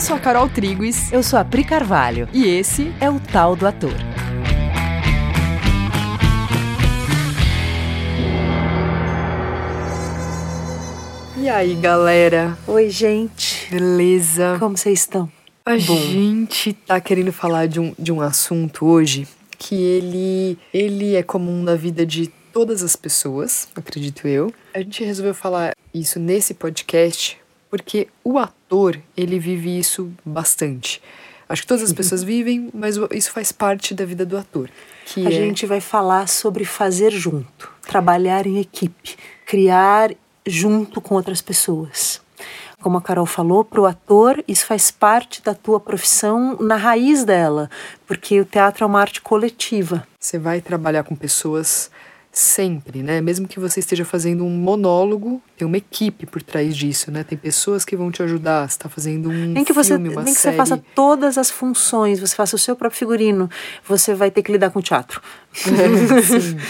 Eu sou a Carol Triguis. Eu sou a Pri Carvalho. E esse é o Tal do Ator. E aí, galera? Oi, gente. Beleza? Como vocês estão? A Bom. gente tá querendo falar de um, de um assunto hoje que ele, ele é comum na vida de todas as pessoas, acredito eu. A gente resolveu falar isso nesse podcast porque o ator, ele vive isso bastante. Acho que todas as pessoas vivem, mas isso faz parte da vida do ator. A é... gente vai falar sobre fazer junto, trabalhar em equipe, criar junto com outras pessoas. Como a Carol falou, para o ator, isso faz parte da tua profissão na raiz dela, porque o teatro é uma arte coletiva. Você vai trabalhar com pessoas sempre, né? Mesmo que você esteja fazendo um monólogo, tem uma equipe por trás disso, né? Tem pessoas que vão te ajudar. Você está fazendo um nem que filme, você, uma nem série. que você faça todas as funções, você faça o seu próprio figurino, você vai ter que lidar com o teatro. É, sim.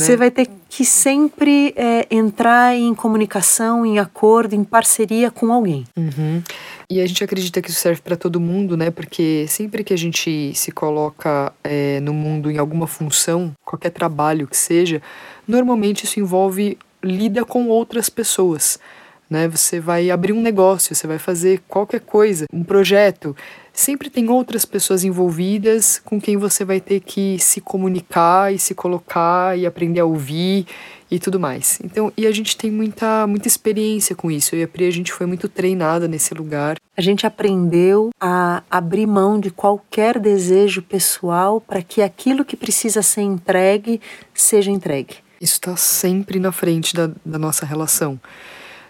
Você né? vai ter que sempre é, entrar em comunicação, em acordo, em parceria com alguém. Uhum. E a gente acredita que isso serve para todo mundo, né? Porque sempre que a gente se coloca é, no mundo em alguma função, qualquer trabalho que seja, normalmente isso envolve lida com outras pessoas. Né? Você vai abrir um negócio, você vai fazer qualquer coisa, um projeto sempre tem outras pessoas envolvidas com quem você vai ter que se comunicar e se colocar e aprender a ouvir e tudo mais. Então, e a gente tem muita muita experiência com isso. Eu e a Pri, a gente foi muito treinada nesse lugar. A gente aprendeu a abrir mão de qualquer desejo pessoal para que aquilo que precisa ser entregue seja entregue. Isso está sempre na frente da, da nossa relação.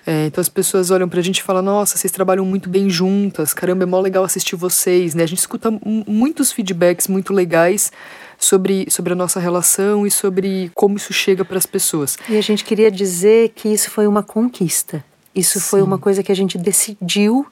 É, então as pessoas olham pra gente e falam, nossa, vocês trabalham muito bem juntas, caramba, é mó legal assistir vocês, né? A gente escuta muitos feedbacks muito legais sobre, sobre a nossa relação e sobre como isso chega para as pessoas. E a gente queria dizer que isso foi uma conquista. Isso Sim. foi uma coisa que a gente decidiu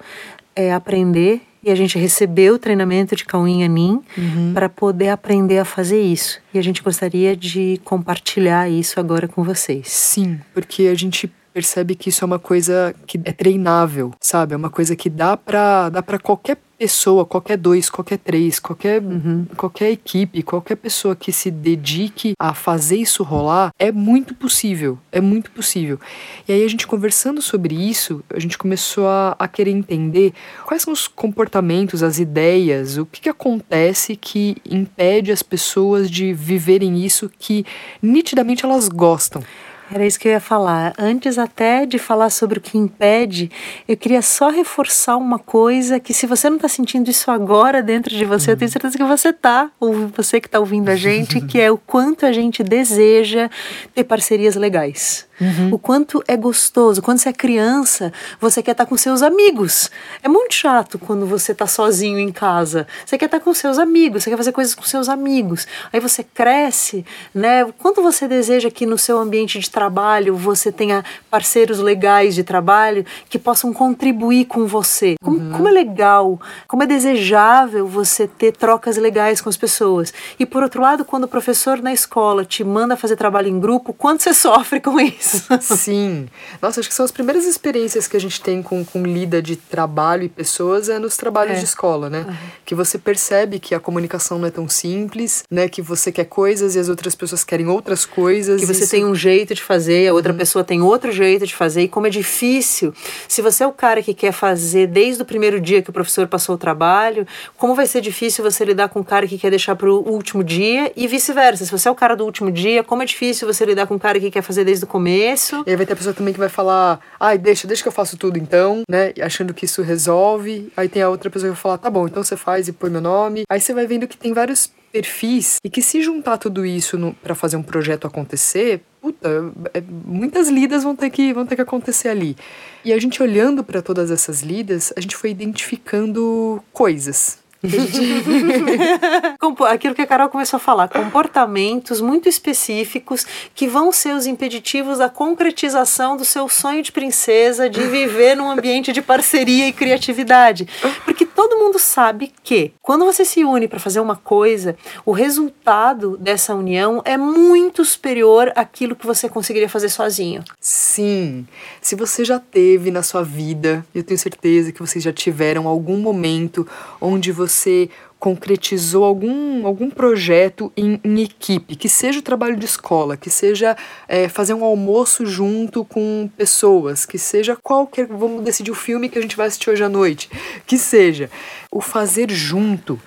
é, aprender e a gente recebeu o treinamento de Cauim Anin uhum. para poder aprender a fazer isso. E a gente gostaria de compartilhar isso agora com vocês. Sim, porque a gente percebe que isso é uma coisa que é treinável, sabe? É uma coisa que dá para dá para qualquer pessoa, qualquer dois, qualquer três, qualquer, uhum. qualquer equipe, qualquer pessoa que se dedique a fazer isso rolar, é muito possível. É muito possível. E aí a gente conversando sobre isso, a gente começou a, a querer entender quais são os comportamentos, as ideias, o que, que acontece que impede as pessoas de viverem isso que nitidamente elas gostam. Era isso que eu ia falar. Antes até de falar sobre o que impede, eu queria só reforçar uma coisa que se você não está sentindo isso agora dentro de você, eu tenho certeza que você está, ou você que está ouvindo a gente, que é o quanto a gente deseja ter parcerias legais. Uhum. O quanto é gostoso. Quando você é criança, você quer estar com seus amigos. É muito chato quando você está sozinho em casa. Você quer estar com seus amigos, você quer fazer coisas com seus amigos. Aí você cresce, né? Quanto você deseja que no seu ambiente de trabalho você tenha parceiros legais de trabalho que possam contribuir com você. Como, uhum. como é legal, como é desejável você ter trocas legais com as pessoas. E por outro lado, quando o professor na escola te manda fazer trabalho em grupo, quanto você sofre com isso? Sim. Nossa, acho que são as primeiras experiências que a gente tem com, com lida de trabalho e pessoas é nos trabalhos é. de escola, né? Uhum. Que você percebe que a comunicação não é tão simples, né? Que você quer coisas e as outras pessoas querem outras coisas. Que você isso... tem um jeito de fazer, a outra uhum. pessoa tem outro jeito de fazer. E como é difícil. Se você é o cara que quer fazer desde o primeiro dia que o professor passou o trabalho, como vai ser difícil você lidar com o cara que quer deixar para o último dia e vice-versa. Se você é o cara do último dia, como é difícil você lidar com o cara que quer fazer desde o começo começo. E aí vai ter a pessoa também que vai falar, ai, deixa, deixa que eu faço tudo então, né? Achando que isso resolve. Aí tem a outra pessoa que vai falar, tá bom, então você faz e põe meu nome. Aí você vai vendo que tem vários perfis e que se juntar tudo isso para fazer um projeto acontecer, puta, é, muitas lidas vão ter que vão ter que acontecer ali. E a gente olhando para todas essas lidas, a gente foi identificando coisas Aquilo que a Carol começou a falar, comportamentos muito específicos que vão ser os impeditivos da concretização do seu sonho de princesa de viver num ambiente de parceria e criatividade. Porque todo mundo sabe que quando você se une para fazer uma coisa, o resultado dessa união é muito superior àquilo que você conseguiria fazer sozinho. Sim. Se você já teve na sua vida, eu tenho certeza que vocês já tiveram algum momento onde você concretizou algum, algum projeto em, em, equipe, que seja o trabalho de escola, que seja é, fazer um almoço junto com pessoas, que seja qualquer. Vamos decidir o filme que a gente vai assistir hoje à noite, que seja. O fazer junto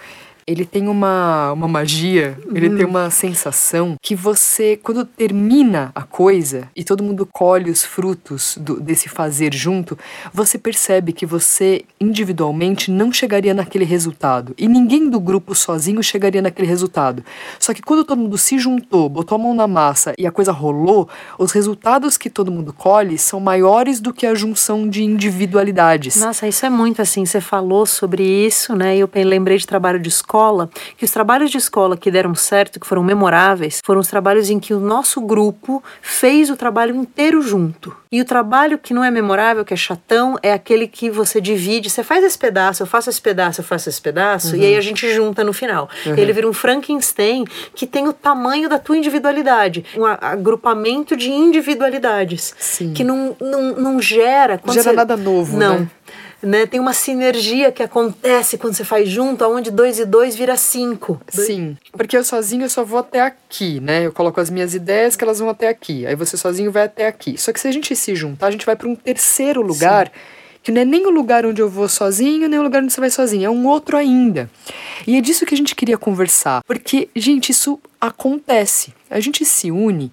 ele tem uma, uma magia, ele tem uma sensação que você, quando termina a coisa e todo mundo colhe os frutos do, desse fazer junto, você percebe que você individualmente não chegaria naquele resultado. E ninguém do grupo sozinho chegaria naquele resultado. Só que quando todo mundo se juntou, botou a mão na massa e a coisa rolou, os resultados que todo mundo colhe são maiores do que a junção de individualidades. Nossa, isso é muito assim. Você falou sobre isso, né? Eu lembrei de trabalho de escola escola, que os trabalhos de escola que deram certo, que foram memoráveis, foram os trabalhos em que o nosso grupo fez o trabalho inteiro junto. E o trabalho que não é memorável, que é chatão, é aquele que você divide. Você faz esse pedaço, eu faço esse pedaço, eu faço esse pedaço, uhum. e aí a gente junta no final. Uhum. Ele vira um Frankenstein que tem o tamanho da tua individualidade. Um agrupamento de individualidades. Sim. Que não, não, não gera. Gera você... nada novo. Não. Né? Né? Tem uma sinergia que acontece quando você faz junto, onde dois e dois vira cinco. Sim, porque eu sozinho eu só vou até aqui, né? Eu coloco as minhas ideias que elas vão até aqui. Aí você sozinho vai até aqui. Só que se a gente se juntar, a gente vai para um terceiro lugar. Sim que não é nem o lugar onde eu vou sozinho, nem o lugar onde você vai sozinho, é um outro ainda. E é disso que a gente queria conversar, porque, gente, isso acontece. A gente se une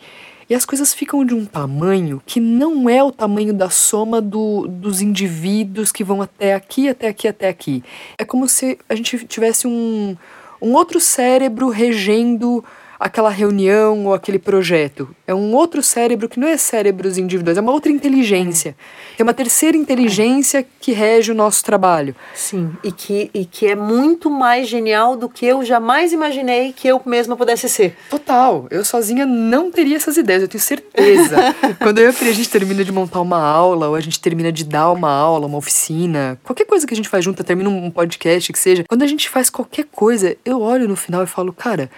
e as coisas ficam de um tamanho que não é o tamanho da soma do, dos indivíduos que vão até aqui, até aqui, até aqui. É como se a gente tivesse um, um outro cérebro regendo aquela reunião ou aquele projeto. É um outro cérebro que não é cérebros individuais, é uma outra inteligência. Tem uma terceira inteligência que rege o nosso trabalho. Sim, e que, e que é muito mais genial do que eu jamais imaginei que eu mesma pudesse ser. Total. Eu sozinha não teria essas ideias, eu tenho certeza. Quando eu e a gente termina de montar uma aula, ou a gente termina de dar uma aula, uma oficina, qualquer coisa que a gente faz junto, termina um podcast que seja, quando a gente faz qualquer coisa, eu olho no final e falo, cara,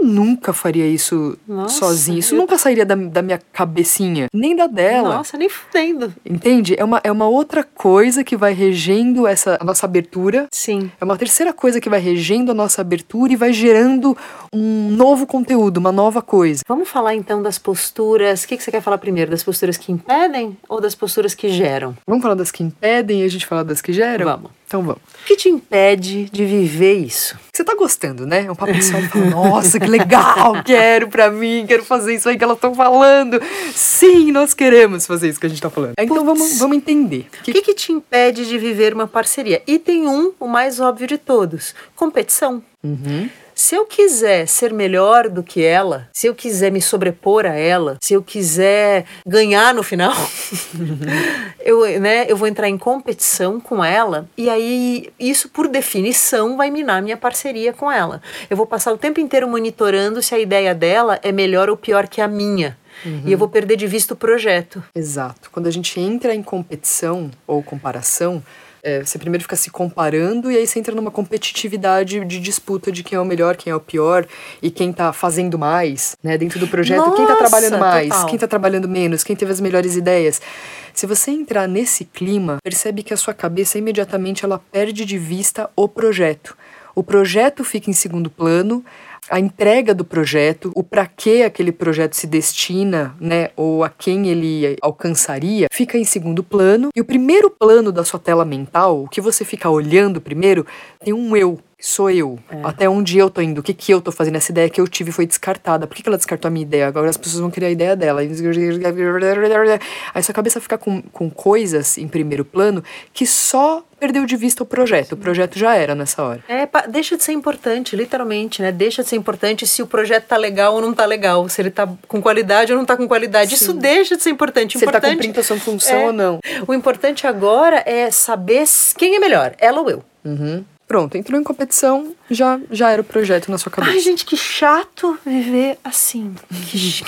nunca faria isso Nossa, sozinho. Isso eu... nunca sairia da, da minha cabecinha, nem da dela. Nossa, nem fudendo. Entende? É uma, é uma outra coisa que vai regendo essa a nossa abertura. Sim. É uma terceira coisa que vai regendo a nossa abertura e vai gerando um novo conteúdo, uma nova coisa. Vamos falar então das posturas. O que, que você quer falar primeiro? Das posturas que impedem ou das posturas que geram? Vamos falar das que impedem e a gente falar das que geram? Vamos. Então vamos. O que te impede de viver isso? Você tá gostando, né? É um papo pessoal e fala, nossa, que legal, quero pra mim, quero fazer isso aí que elas estão falando. Sim, nós queremos fazer isso que a gente tá falando. Então vamos, vamos entender. O que, que, que te impede de viver uma parceria? E tem um, o mais óbvio de todos: competição. Uhum. Se eu quiser ser melhor do que ela, se eu quiser me sobrepor a ela, se eu quiser ganhar no final, eu, né, eu vou entrar em competição com ela e aí isso por definição vai minar minha parceria com ela. Eu vou passar o tempo inteiro monitorando se a ideia dela é melhor ou pior que a minha. Uhum. E eu vou perder de vista o projeto. Exato. Quando a gente entra em competição ou comparação, é, você primeiro fica se comparando e aí você entra numa competitividade de disputa de quem é o melhor, quem é o pior e quem tá fazendo mais, né? Dentro do projeto, Nossa, quem tá trabalhando mais, total. quem tá trabalhando menos, quem teve as melhores ideias. Se você entrar nesse clima, percebe que a sua cabeça imediatamente ela perde de vista o projeto. O projeto fica em segundo plano, a entrega do projeto, o para que aquele projeto se destina, né, ou a quem ele alcançaria, fica em segundo plano. E o primeiro plano da sua tela mental, o que você fica olhando primeiro, tem um eu, sou eu. É. Até onde eu tô indo, o que que eu tô fazendo. Essa ideia que eu tive foi descartada. Por que, que ela descartou a minha ideia? Agora as pessoas vão querer a ideia dela. Aí sua cabeça fica com, com coisas em primeiro plano que só perdeu de vista o projeto. O projeto já era nessa hora. É, deixa de ser importante, literalmente, né? Deixa de ser importante se o projeto tá legal ou não tá legal, se ele tá com qualidade ou não tá com qualidade. Sim. Isso deixa de ser importante. Se importante, ele tá cumprindo a sua função é, ou não. O importante agora é saber quem é melhor, ela ou eu. Uhum. Pronto, entrou em competição, já, já era o projeto na sua cabeça. Ai, gente, que chato viver assim. Que,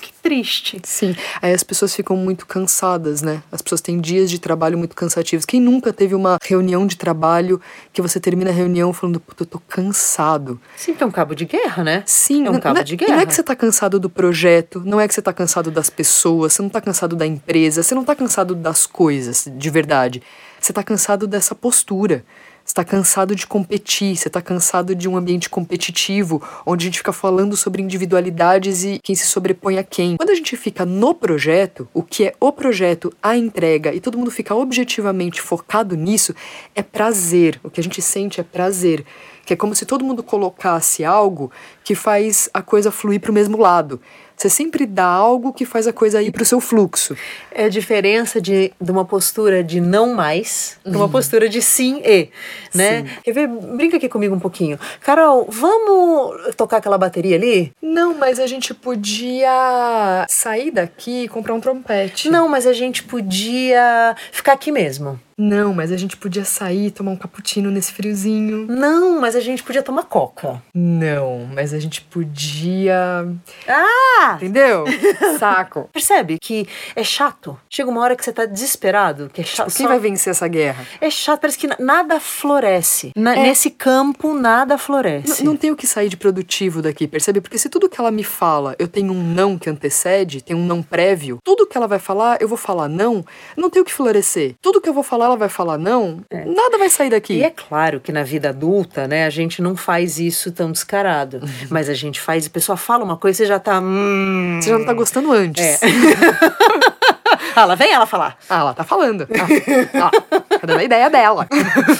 que triste. Sim, aí as pessoas ficam muito cansadas, né? As pessoas têm dias de trabalho muito cansativos. Quem nunca teve uma reunião de trabalho que você termina a reunião falando, puta, eu tô cansado. Sim, é um cabo de guerra, né? Sim, é um cabo não, de guerra. não é que você tá cansado do projeto, não é que você tá cansado das pessoas, você não tá cansado da empresa, você não tá cansado das coisas, de verdade. Você tá cansado dessa postura. Você tá cansado de competir, você tá cansado de um ambiente competitivo, onde a gente fica falando sobre individualidades e quem se sobrepõe a quem. Quando a gente fica no projeto, o que é o projeto, a entrega, e todo mundo fica objetivamente focado nisso, é prazer. O que a gente sente é prazer. Que é como se todo mundo colocasse algo que faz a coisa fluir para o mesmo lado. Você sempre dá algo que faz a coisa ir para o seu fluxo. É a diferença de, de uma postura de não mais para uma postura de sim e, né? Sim. Quer ver? Brinca aqui comigo um pouquinho. Carol, vamos tocar aquela bateria ali? Não, mas a gente podia sair daqui e comprar um trompete. Não, mas a gente podia ficar aqui mesmo. Não, mas a gente podia sair e tomar um cappuccino nesse friozinho. Não, mas a gente podia tomar coca. Não, mas a gente podia. Ah! Entendeu? Saco. Percebe que é chato? Chega uma hora que você tá desesperado, que é chato. Tipo, quem só- vai vencer essa guerra? É chato, parece que na- nada floresce. Na- É. Nesse campo, nada N- floresce. não tem o que sair de produtivo daqui, percebe? Porque se tudo que ela me fala eu tenho um não que antecede, tem um não prévio, tudo que ela vai falar, eu vou falar não, não tem o que florescer. Tudo que eu vou falar, ela vai falar não, nada vai sair daqui. E é claro que na vida adulta, né, a gente não faz isso tão descarado. Mas a gente faz, a pessoa fala uma coisa e você já tá. Hum... Você já não tá gostando antes. É. Ah, lá vem ela falar. Ah, ela tá falando. Ah, ah, tá dando a ideia dela.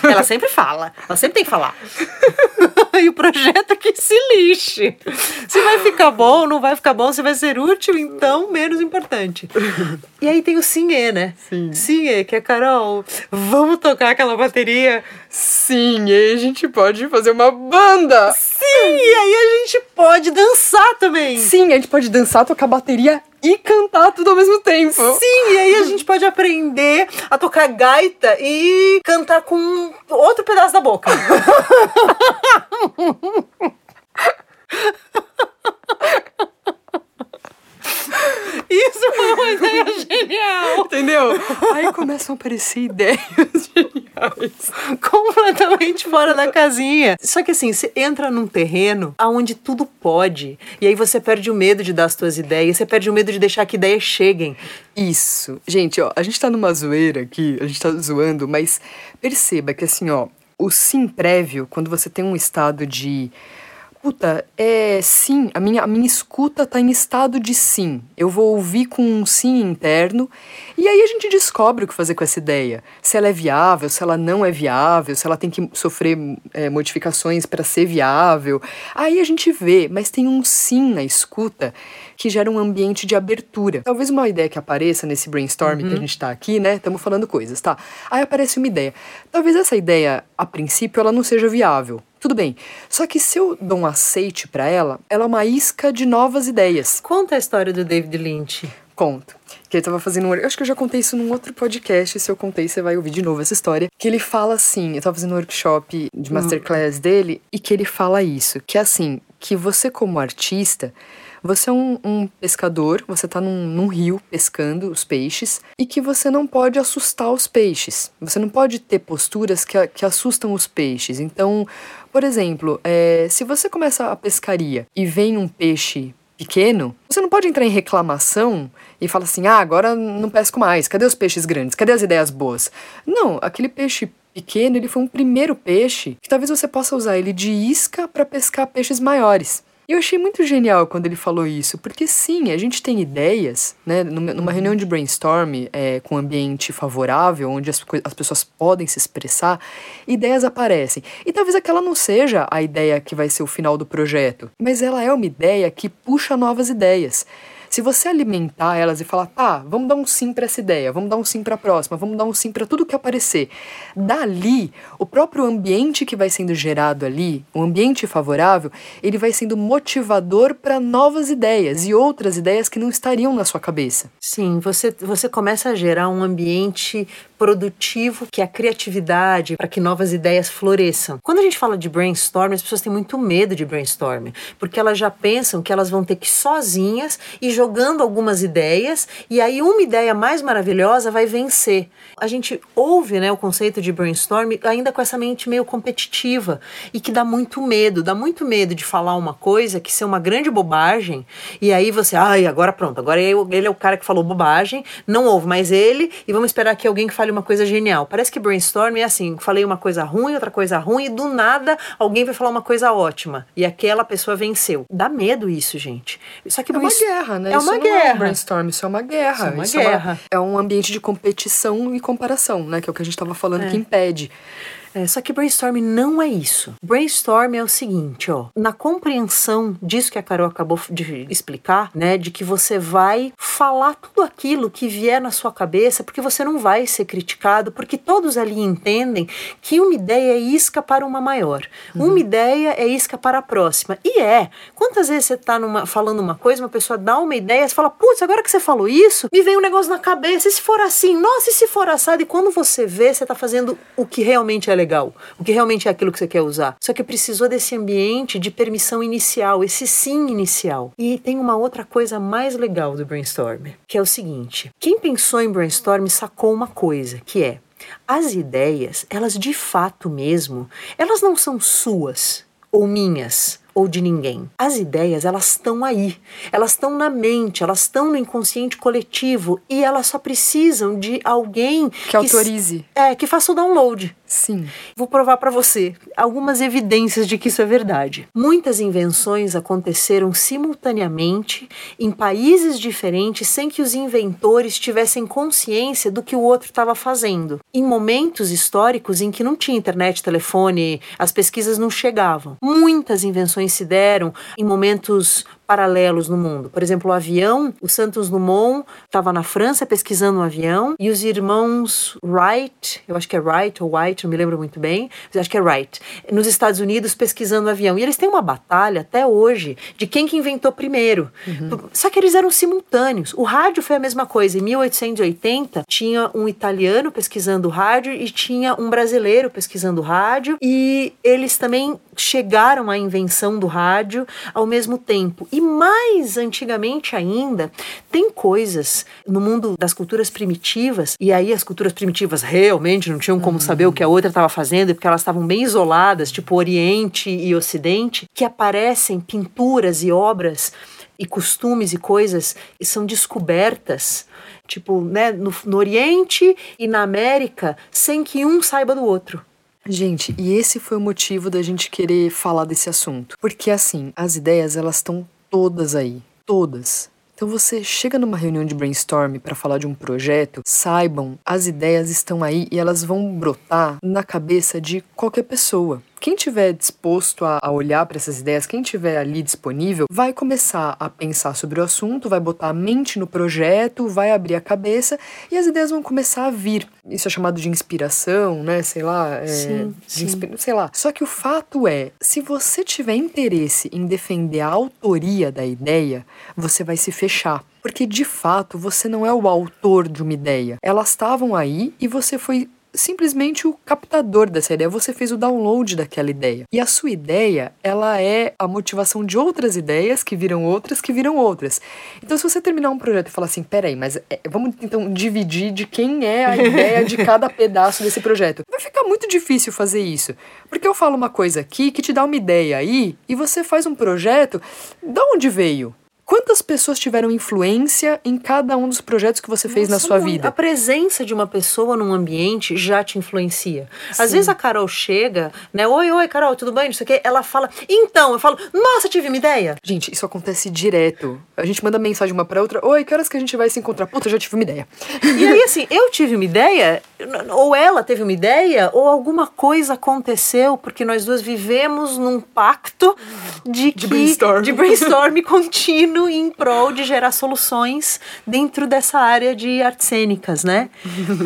Ela sempre fala. Ela sempre tem que falar. e o projeto é que se lixe. Se vai ficar bom, não vai ficar bom, se vai ser útil, então menos importante. E aí tem o Sinhê, né? Sim. Sinhê, que é Carol. Vamos tocar aquela bateria? Sim, e aí a gente pode fazer uma banda. Sim, e aí a gente pode dançar também. Sim, a gente pode dançar, tocar bateria e cantar tudo ao mesmo tempo. Sim, e aí a gente pode aprender a tocar gaita e cantar com outro pedaço da boca. Isso foi uma ideia genial! Entendeu? Aí começam a aparecer ideias geniais. Completamente fora da casinha. Só que assim, você entra num terreno onde tudo pode. E aí você perde o medo de dar as suas ideias, você perde o medo de deixar que ideias cheguem. Isso. Gente, ó, a gente tá numa zoeira aqui, a gente tá zoando, mas perceba que assim, ó, o sim prévio, quando você tem um estado de. Puta, é sim, a minha, a minha escuta tá em estado de sim. Eu vou ouvir com um sim interno e aí a gente descobre o que fazer com essa ideia. Se ela é viável, se ela não é viável, se ela tem que sofrer é, modificações para ser viável. Aí a gente vê, mas tem um sim na escuta que gera um ambiente de abertura. Talvez uma ideia que apareça nesse brainstorming que a gente tá aqui, né? Estamos falando coisas, tá? Aí aparece uma ideia. Talvez essa ideia, a princípio, ela não seja viável. Tudo bem. Só que se eu dou um aceite para ela, ela é uma isca de novas ideias. Conta a história do David Lynch. Conto. Que ele tava fazendo um. Eu acho que eu já contei isso num outro podcast. Se eu contei, você vai ouvir de novo essa história. Que ele fala assim: eu tava fazendo um workshop de masterclass dele, e que ele fala isso: que é assim, que você, como artista, você é um, um pescador, você tá num, num rio pescando os peixes, e que você não pode assustar os peixes. Você não pode ter posturas que, que assustam os peixes. Então, por exemplo, é, se você começa a pescaria e vem um peixe pequeno, você não pode entrar em reclamação e falar assim: ah, agora não pesco mais, cadê os peixes grandes? Cadê as ideias boas? Não, aquele peixe pequeno, ele foi um primeiro peixe que talvez você possa usar ele de isca para pescar peixes maiores. E eu achei muito genial quando ele falou isso, porque sim, a gente tem ideias, né? Numa numa reunião de brainstorm é, com ambiente favorável, onde as, as pessoas podem se expressar, ideias aparecem. E talvez aquela não seja a ideia que vai ser o final do projeto, mas ela é uma ideia que puxa novas ideias. Se você alimentar elas e falar, tá, vamos dar um sim para essa ideia, vamos dar um sim para a próxima, vamos dar um sim para tudo que aparecer. Dali, o próprio ambiente que vai sendo gerado ali, o ambiente favorável, ele vai sendo motivador para novas ideias e outras ideias que não estariam na sua cabeça. Sim, você, você começa a gerar um ambiente produtivo que é a criatividade para que novas ideias floresçam. Quando a gente fala de brainstorm, as pessoas têm muito medo de brainstorm, porque elas já pensam que elas vão ter que ir sozinhas e jogando algumas ideias e aí uma ideia mais maravilhosa vai vencer. A gente ouve, né, o conceito de brainstorm ainda com essa mente meio competitiva e que dá muito medo, dá muito medo de falar uma coisa que ser uma grande bobagem e aí você, ai, agora pronto, agora ele é o cara que falou bobagem, não ouve mais ele e vamos esperar que alguém fale uma coisa genial. Parece que brainstorm é assim, falei uma coisa ruim, outra coisa ruim, e do nada alguém vai falar uma coisa ótima. E aquela pessoa venceu. Dá medo isso, gente. Só que é uma guerra, né? É isso uma guerra. É um brainstorm, isso é uma guerra. Isso é uma isso guerra. É, uma, é, um ambiente de competição e comparação, né? Que é o que a gente estava falando é. que impede. É, só que brainstorm não é isso. Brainstorm é o seguinte, ó, na compreensão disso que a Carol acabou de explicar, né, de que você vai falar tudo aquilo que vier na sua cabeça, porque você não vai ser criticado, porque todos ali entendem que uma ideia é isca para uma maior. Uhum. Uma ideia é isca para a próxima. E é. Quantas vezes você tá numa, falando uma coisa, uma pessoa dá uma ideia, você fala, putz, agora que você falou isso, me vem um negócio na cabeça, e se for assim, nossa, e se for assado? E quando você vê, você tá fazendo o que realmente é legal, o que realmente é aquilo que você quer usar. Só que precisou desse ambiente de permissão inicial, esse sim inicial. E tem uma outra coisa mais legal do brainstorm, que é o seguinte: quem pensou em brainstorm sacou uma coisa, que é as ideias, elas de fato mesmo, elas não são suas ou minhas ou de ninguém. As ideias, elas estão aí, elas estão na mente, elas estão no inconsciente coletivo e elas só precisam de alguém que, que autorize. É, que faça o download. Sim. Vou provar para você algumas evidências de que isso é verdade. Muitas invenções aconteceram simultaneamente em países diferentes sem que os inventores tivessem consciência do que o outro estava fazendo. Em momentos históricos em que não tinha internet, telefone, as pesquisas não chegavam. Muitas invenções se deram em momentos paralelos no mundo. Por exemplo, o avião, o Santos Dumont estava na França pesquisando um avião e os irmãos Wright, eu acho que é Wright ou White, não me lembro muito bem, mas acho que é Wright, nos Estados Unidos pesquisando um avião. E eles têm uma batalha até hoje de quem que inventou primeiro. Uhum. Só que eles eram simultâneos. O rádio foi a mesma coisa. Em 1880 tinha um italiano pesquisando rádio e tinha um brasileiro pesquisando rádio e eles também chegaram à invenção do rádio ao mesmo tempo. E mais antigamente ainda, tem coisas no mundo das culturas primitivas, e aí as culturas primitivas realmente não tinham como uhum. saber o que a outra estava fazendo, porque elas estavam bem isoladas, tipo Oriente e Ocidente, que aparecem pinturas e obras e costumes e coisas e são descobertas, tipo, né, no, no Oriente e na América, sem que um saiba do outro. Gente, e esse foi o motivo da gente querer falar desse assunto. Porque assim, as ideias elas estão todas aí, todas. Então você chega numa reunião de brainstorm para falar de um projeto, saibam, as ideias estão aí e elas vão brotar na cabeça de qualquer pessoa. Quem tiver disposto a, olhar para essas ideias, quem tiver ali disponível, vai começar a pensar sobre o assunto, vai botar a mente no projeto, vai abrir a cabeça e as ideias vão começar a vir. Isso é chamado de inspiração, né? Sei lá. É, sim, sim. Sei lá. Só que o fato é, se você tiver interesse em defender a autoria da ideia, você vai se fechar. Porque de fato você não é o autor de uma ideia. Elas estavam aí e você foi simplesmente o captador dessa ideia, você fez o download daquela ideia. E a sua ideia, ela é a motivação de outras ideias que viram outras, que viram outras. Então, se você terminar um projeto e falar assim, peraí, mas é, vamos então dividir de quem é a ideia de cada pedaço desse projeto. Vai ficar muito difícil fazer isso. Porque eu falo uma coisa aqui que te dá uma ideia aí, e você faz um projeto, da onde veio? Quantas pessoas tiveram influência em cada um dos projetos que você fez Nossa, na sua vida? A presença de uma pessoa num ambiente já te influencia. Sim. Às vezes a Carol chega, né? Oi, oi, Carol, tudo bem? Não sei o quê. Ela fala, então, eu falo, nossa, tive uma ideia. Gente, isso acontece direto. A gente manda mensagem uma pra outra, oi, que horas que a gente vai se encontrar? Puta, eu já tive uma ideia. E aí, assim, eu tive uma ideia, ou ela teve uma ideia, ou alguma coisa aconteceu, porque nós duas vivemos num pacto de, de brainstorm. de brainstorm contínuo em prol de gerar soluções dentro dessa área de artes cênicas, né?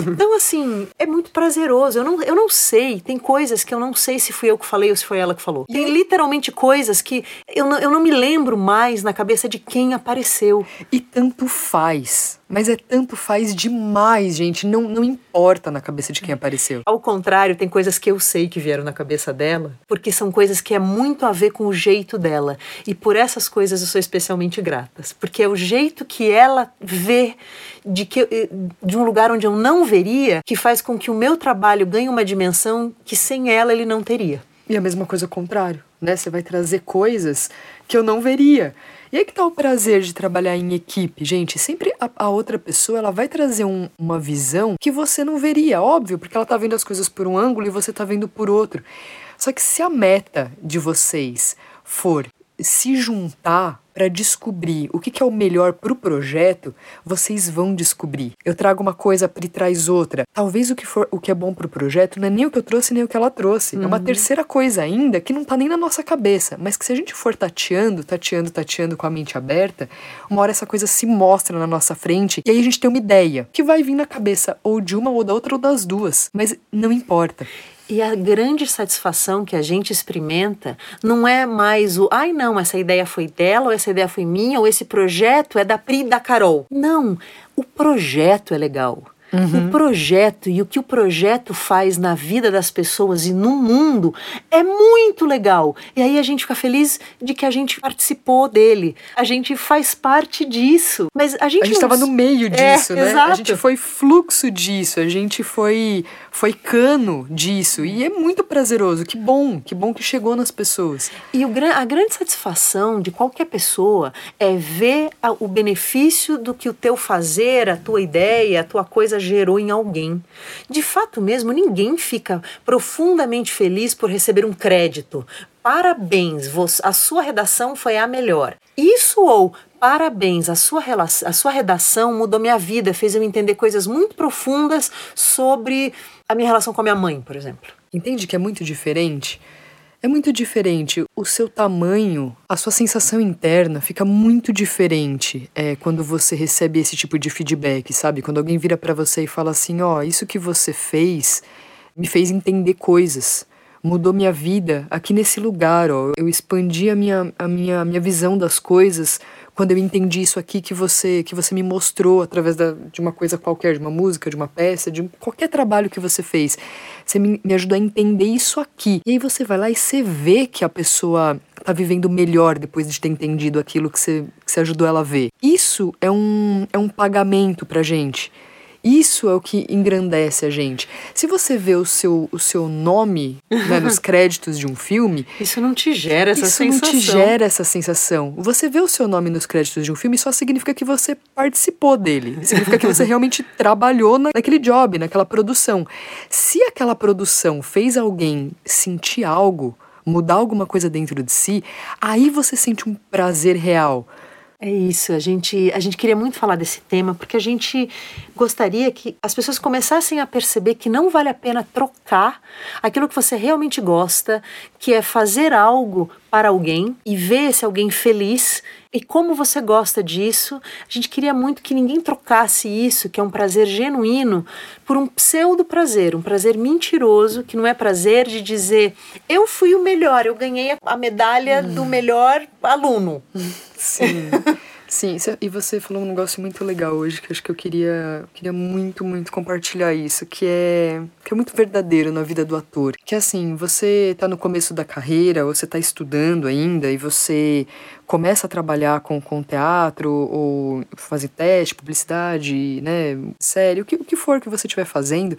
Então, assim, é muito prazeroso. Eu não, eu não sei, tem coisas que eu não sei se fui eu que falei ou se foi ela que falou. Tem literalmente coisas que eu não, eu não me lembro mais na cabeça de quem apareceu. E tanto faz. Mas é tanto faz demais, gente. Não, não importa importa na cabeça de quem apareceu. Ao contrário, tem coisas que eu sei que vieram na cabeça dela, porque são coisas que é muito a ver com o jeito dela. E por essas coisas eu sou especialmente grata, porque é o jeito que ela vê de que de um lugar onde eu não veria, que faz com que o meu trabalho ganhe uma dimensão que sem ela ele não teria. E a mesma coisa ao contrário, né? Você vai trazer coisas que eu não veria. E aí que tá o prazer de trabalhar em equipe, gente. Sempre a, a outra pessoa ela vai trazer um, uma visão que você não veria, óbvio, porque ela tá vendo as coisas por um ângulo e você tá vendo por outro. Só que se a meta de vocês for se juntar para descobrir o que, que é o melhor para o projeto, vocês vão descobrir. Eu trago uma coisa, a Pri traz outra. Talvez o que for o que é bom para o projeto não é nem o que eu trouxe nem o que ela trouxe. Uhum. É uma uhum. terceira coisa ainda que não está nem na nossa cabeça, mas que se a gente for tateando, tateando, tateando com a mente aberta, uma hora essa coisa se mostra na nossa frente e aí a gente tem uma ideia que vai vir na cabeça ou de uma ou da outra ou das duas, mas não importa. E a grande satisfação que a gente experimenta não é mais o, ai não, essa ideia foi dela, ou essa ideia foi minha, ou esse projeto é da Pri da Carol. Não, o projeto é legal. Uhum. O projeto e o que o projeto faz na vida das pessoas e no mundo é muito legal. E aí a gente fica feliz de que a gente participou dele. A gente faz parte disso. Mas a gente estava no meio é, disso, é, né? Exato. A gente foi fluxo disso, a gente foi foi cano disso e é muito prazeroso. Que bom, que bom que chegou nas pessoas. E o, a grande satisfação de qualquer pessoa é ver o benefício do que o teu fazer, a tua ideia, a tua coisa gerou em alguém. De fato mesmo, ninguém fica profundamente feliz por receber um crédito. Parabéns, a sua redação foi a melhor. Isso ou parabéns, a sua, a sua redação mudou minha vida, fez eu entender coisas muito profundas sobre a minha relação com a minha mãe, por exemplo. Entende que é muito diferente? É muito diferente. O seu tamanho, a sua sensação interna fica muito diferente é, quando você recebe esse tipo de feedback, sabe? Quando alguém vira para você e fala assim: ó, oh, isso que você fez me fez entender coisas mudou minha vida aqui nesse lugar, ó. Eu expandi a minha, a minha, a minha visão das coisas quando eu entendi isso aqui que você que você me mostrou através da, de uma coisa qualquer, de uma música, de uma peça, de qualquer trabalho que você fez. Você me, me ajudou a entender isso aqui. E aí você vai lá e você vê que a pessoa tá vivendo melhor depois de ter entendido aquilo que você, que você ajudou ela a ver. Isso é um, é um pagamento pra gente. Isso é o que engrandece a gente. Se você vê o seu, o seu nome né, nos créditos de um filme. Isso não te gera essa isso sensação. Isso não te gera essa sensação. Você vê o seu nome nos créditos de um filme só significa que você participou dele. Significa que você realmente trabalhou naquele job, naquela produção. Se aquela produção fez alguém sentir algo, mudar alguma coisa dentro de si, aí você sente um prazer real. É isso, a gente, a gente queria muito falar desse tema porque a gente gostaria que as pessoas começassem a perceber que não vale a pena trocar aquilo que você realmente gosta, que é fazer algo para alguém e ver esse alguém feliz e como você gosta disso. A gente queria muito que ninguém trocasse isso, que é um prazer genuíno, por um pseudo prazer, um prazer mentiroso, que não é prazer de dizer eu fui o melhor, eu ganhei a medalha hum. do melhor aluno. Sim. Sim, e você falou um negócio muito legal hoje que acho que eu queria, queria muito, muito compartilhar isso, que é, que é muito verdadeiro na vida do ator. Que é assim, você tá no começo da carreira, ou você tá estudando ainda, e você começa a trabalhar com, com teatro, ou fazer teste, publicidade, né, série, o que, o que for que você estiver fazendo,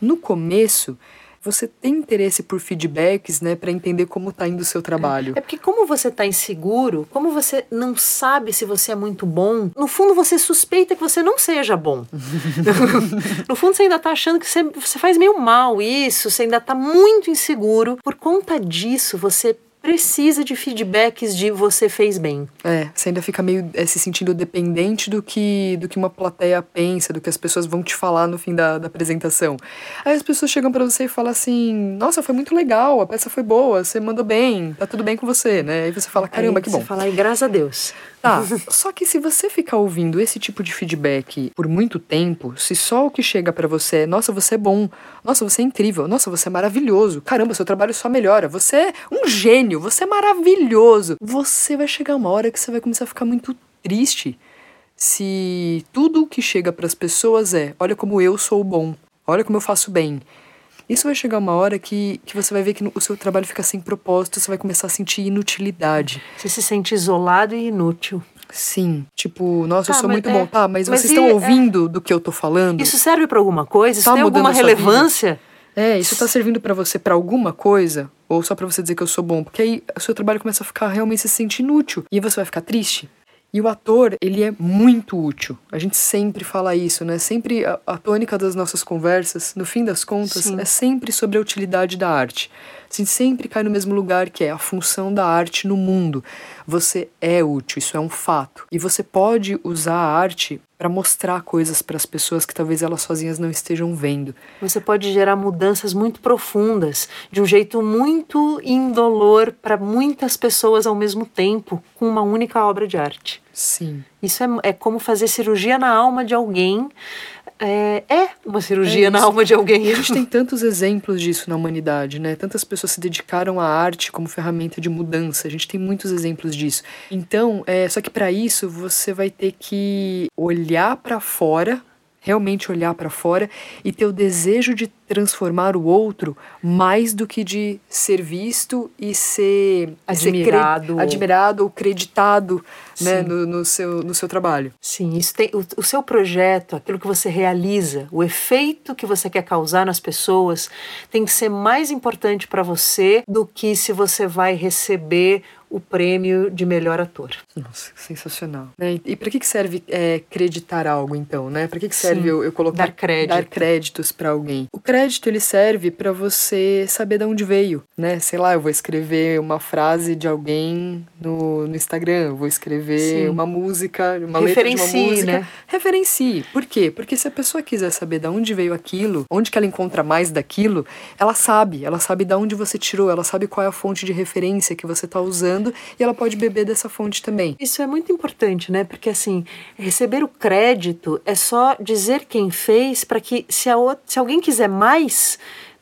no começo você tem interesse por feedbacks, né, para entender como está indo o seu trabalho. É porque como você está inseguro, como você não sabe se você é muito bom, no fundo você suspeita que você não seja bom. no fundo você ainda está achando que você, você faz meio mal isso, você ainda está muito inseguro. Por conta disso, você precisa de feedbacks de você fez bem. É, você ainda fica meio é, se sentindo dependente do que, do que uma plateia pensa, do que as pessoas vão te falar no fim da, da apresentação. Aí as pessoas chegam para você e falam assim: Nossa, foi muito legal, a peça foi boa, você mandou bem, tá tudo bem com você, né? Aí você fala: Caramba, Aí que bom. Você fala, e graças a Deus. Tá, só que se você ficar ouvindo esse tipo de feedback por muito tempo, se só o que chega para você é, nossa, você é bom, nossa, você é incrível, nossa, você é maravilhoso, caramba, seu trabalho só melhora, você é um gênio, você é maravilhoso, você vai chegar uma hora que você vai começar a ficar muito triste se tudo o que chega para as pessoas é, olha como eu sou bom. olha como eu faço bem. Isso vai chegar uma hora que, que você vai ver que o seu trabalho fica sem propósito, você vai começar a sentir inutilidade. Você se sente isolado e inútil. Sim. Tipo, nossa, Tá, eu sou muito é- bom. Tá, mas, mas vocês e- estão é- ouvindo do que eu tô falando? Isso serve pra alguma coisa? Isso Tá tem mudando alguma relevância? É, isso tá servindo pra você pra alguma coisa? Ou só pra você dizer que eu sou bom? Porque aí o seu trabalho começa a ficar realmente se sentir inútil. E aí você vai ficar triste. E o ator, ele é muito útil. A gente sempre fala isso, né? Sempre a, a tônica das nossas conversas, no fim das contas, Sim. é sempre sobre a utilidade da arte. A gente sempre cai no mesmo lugar que é a função da arte no mundo. Você é útil, isso é um fato. E você pode usar a arte para mostrar coisas para as pessoas que talvez elas sozinhas não estejam vendo. Você pode gerar mudanças muito profundas, de um jeito muito indolor para muitas pessoas ao mesmo tempo, com uma única obra de arte. Sim. Isso é, é como fazer cirurgia na alma de alguém. É, é uma cirurgia É na alma de alguém. E a gente tem tantos exemplos disso na humanidade, né? Tantas pessoas se dedicaram à arte como ferramenta de mudança. A gente tem muitos exemplos disso. Então, é, só que para isso você vai ter que olhar para fora, realmente olhar para fora e ter o desejo de transformar o outro mais do que de ser visto e ser e ser cre- Admirado. admirado ou creditado, né, no, no seu no seu trabalho. Sim, isso tem, o, o seu projeto, aquilo que você realiza, o efeito que você quer causar nas pessoas, tem que ser mais importante para você do que se você vai receber o prêmio de melhor ator. Nossa, sensacional. Né? E para que, que serve é, creditar algo, então, né? Para que, que serve Sim, eu, eu colocar dar crédito. dar créditos para alguém? O crédito ele serve para você saber de onde veio, né? Sei lá, eu vou escrever uma frase de alguém no, no Instagram, eu vou escrever Sim. uma música, uma letra de uma Referencie, música. né? Referencie. Por quê? Porque se a pessoa quiser saber de onde veio aquilo, onde que ela encontra mais daquilo, ela sabe, ela sabe de onde você tirou, ela sabe qual é a fonte de referência que você está usando e ela pode beber dessa fonte também. Isso é muito importante, né? Porque assim, receber o crédito é só dizer quem fez para que se, a se alguém quiser mais,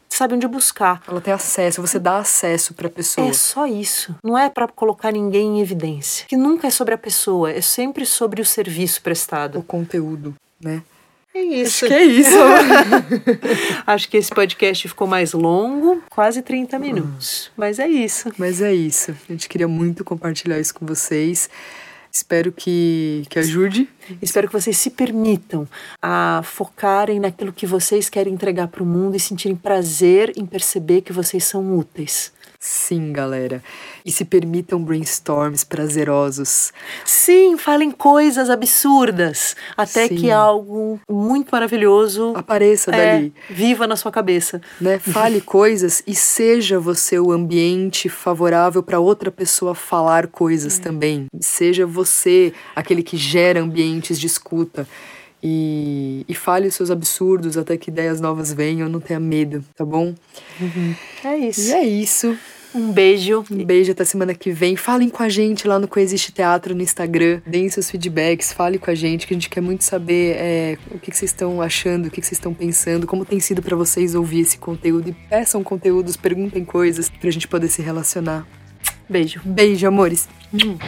sabe onde buscar. Ela tem acesso, você dá acesso pra pessoa. É só isso. Não é para colocar ninguém em evidência. Que nunca é sobre a pessoa, é sempre sobre o serviço prestado. O conteúdo, né? É isso. Acho que é isso. Acho que esse podcast ficou mais longo, quase 30 minutos. Mas é isso. Mas é isso. A gente queria muito compartilhar isso com vocês. Espero que, que ajude. Espero que vocês se permitam a focarem naquilo que vocês querem entregar para o mundo e sentirem prazer em perceber que vocês são úteis. Sim, galera. E se permitam brainstorms prazerosos. Sim, falem coisas absurdas, até Sim. que algo muito maravilhoso Apareça é, dali. viva na sua cabeça. Né? Fale coisas e seja você o ambiente favorável para outra pessoa falar coisas também. Seja você aquele que gera ambientes de escuta. E, e fale os seus absurdos até que ideias novas venham. Não tenha medo, tá bom? É isso. E é isso. Um beijo. Um beijo até semana que vem. Falem com a gente lá no Coexiste Teatro no Instagram. Deem seus feedbacks, fale com a gente, que a gente quer muito saber é, o que, que vocês estão achando, o que, que vocês estão pensando, como tem sido pra vocês ouvir esse conteúdo. E peçam conteúdos, perguntem coisas pra gente poder se relacionar. Beijo. Beijo, amores. Hum.